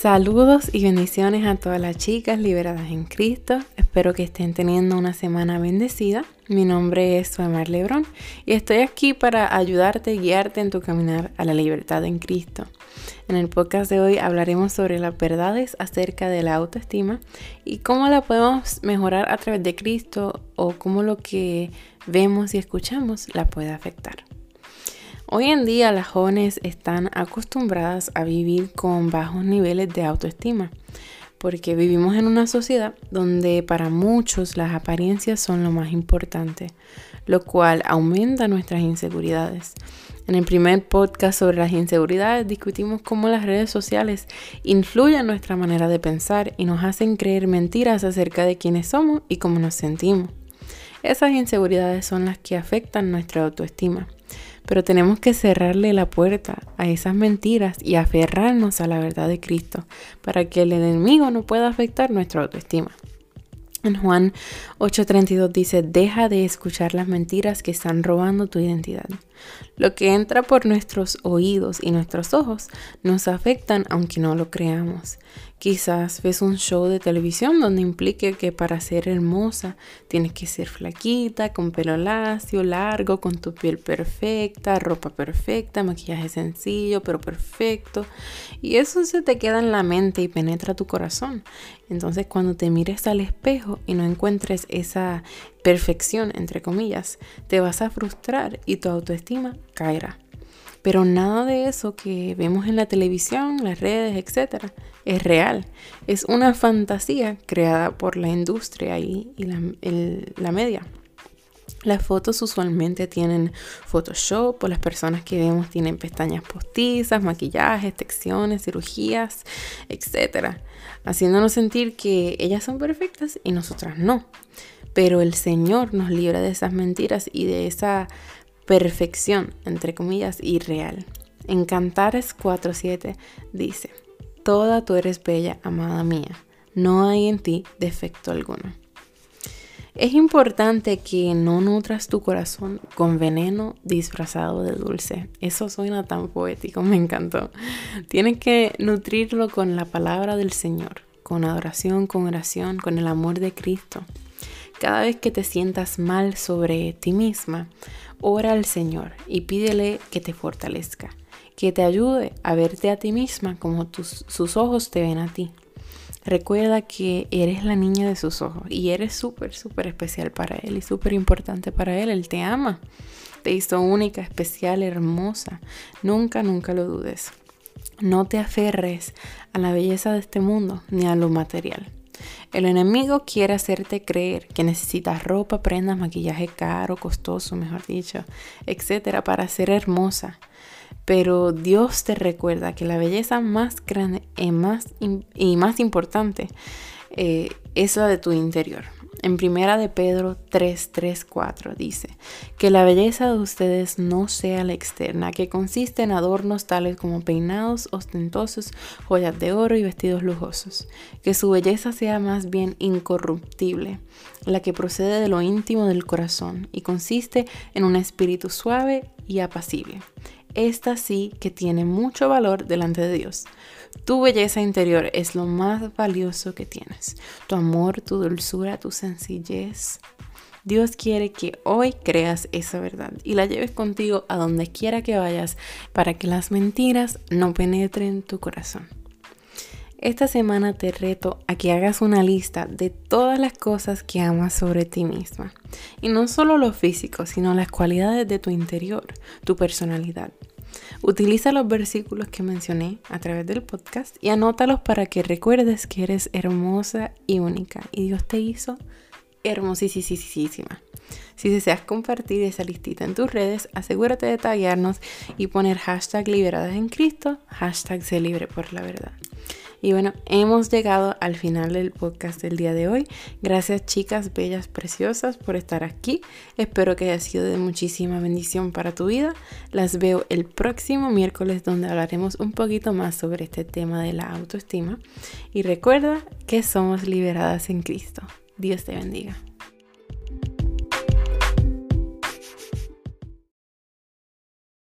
Saludos y bendiciones a todas las chicas liberadas en Cristo. Espero que estén teniendo una semana bendecida. Mi nombre es Suemar Lebrón y estoy aquí para ayudarte y guiarte en tu caminar a la libertad en Cristo. En el podcast de hoy hablaremos sobre las verdades acerca de la autoestima y cómo la podemos mejorar a través de Cristo o cómo lo que vemos y escuchamos la puede afectar. Hoy en día las jóvenes están acostumbradas a vivir con bajos niveles de autoestima, porque vivimos en una sociedad donde para muchos las apariencias son lo más importante, lo cual aumenta nuestras inseguridades. En el primer podcast sobre las inseguridades discutimos cómo las redes sociales influyen nuestra manera de pensar y nos hacen creer mentiras acerca de quiénes somos y cómo nos sentimos. Esas inseguridades son las que afectan nuestra autoestima. Pero tenemos que cerrarle la puerta a esas mentiras y aferrarnos a la verdad de Cristo para que el enemigo no pueda afectar nuestra autoestima. En Juan 8:32 dice, deja de escuchar las mentiras que están robando tu identidad. Lo que entra por nuestros oídos y nuestros ojos nos afectan aunque no lo creamos. Quizás ves un show de televisión donde implique que para ser hermosa tienes que ser flaquita, con pelo lacio, largo, con tu piel perfecta, ropa perfecta, maquillaje sencillo pero perfecto. Y eso se te queda en la mente y penetra tu corazón. Entonces cuando te mires al espejo y no encuentres esa perfección, entre comillas, te vas a frustrar y tu autoestima caerá. Pero nada de eso que vemos en la televisión, las redes, etc., es real. Es una fantasía creada por la industria y, la, media. Las fotos usualmente tienen Photoshop o las personas que vemos tienen pestañas postizas, maquillajes, texiones, cirugías, etc. Haciéndonos sentir que ellas son perfectas y nosotras no. Pero el Señor nos libra de esas mentiras y de esa perfección, entre comillas, irreal. En Cantares 4.7 dice, Toda tú eres bella, amada mía, no hay en ti defecto alguno. Es importante que no nutras tu corazón con veneno disfrazado de dulce. Eso suena tan poético, me encantó. Tienes que nutrirlo con la palabra del Señor, con adoración, con oración, con el amor de Cristo. Cada vez que te sientas mal sobre ti misma, ora al Señor y pídele que te fortalezca, que te ayude a verte a ti misma como sus ojos te ven a ti. Recuerda que eres la niña de sus ojos y eres súper, súper especial para Él y súper importante para Él. Él te ama, te hizo única, especial, hermosa. Nunca, nunca lo dudes. No te aferres a la belleza de este mundo ni a lo material. El enemigo quiere hacerte creer que necesitas ropa, prendas, maquillaje caro, costoso, mejor dicho, etcétera, para ser hermosa. Pero Dios te recuerda que la belleza más grande y más, y más importante eh, es la de tu interior. En primera de Pedro 3, 3, 4 dice, que la belleza de ustedes no sea la externa, que consiste en adornos tales como peinados ostentosos, joyas de oro y vestidos lujosos, que su belleza sea más bien incorruptible, la que procede de lo íntimo del corazón y consiste en un espíritu suave y apacible esta sí que tiene mucho valor delante de Dios. Tu belleza interior es lo más valioso que tienes. Tu amor, tu dulzura, tu sencillez. Dios quiere que hoy creas esa verdad y la lleves contigo a donde quiera que vayas para que las mentiras no penetren tu corazón. Esta semana te reto a que hagas una lista de todas las cosas que amas sobre ti misma. Y no solo lo físico, sino las cualidades de tu interior, tu personalidad. Utiliza los versículos que mencioné a través del podcast y anótalos para que recuerdes que eres hermosa y única y Dios te hizo hermosísima. Si deseas compartir esa listita en tus redes, asegúrate de taguearnos y poner hashtag liberadas en Cristo, hashtag se libre por la verdad. Y bueno, hemos llegado al final del podcast del día de hoy. Gracias chicas bellas, preciosas por estar aquí. Espero que haya sido de muchísima bendición para tu vida. Las veo el próximo miércoles donde hablaremos un poquito más sobre este tema de la autoestima. Y recuerda que somos liberadas en Cristo. Dios te bendiga.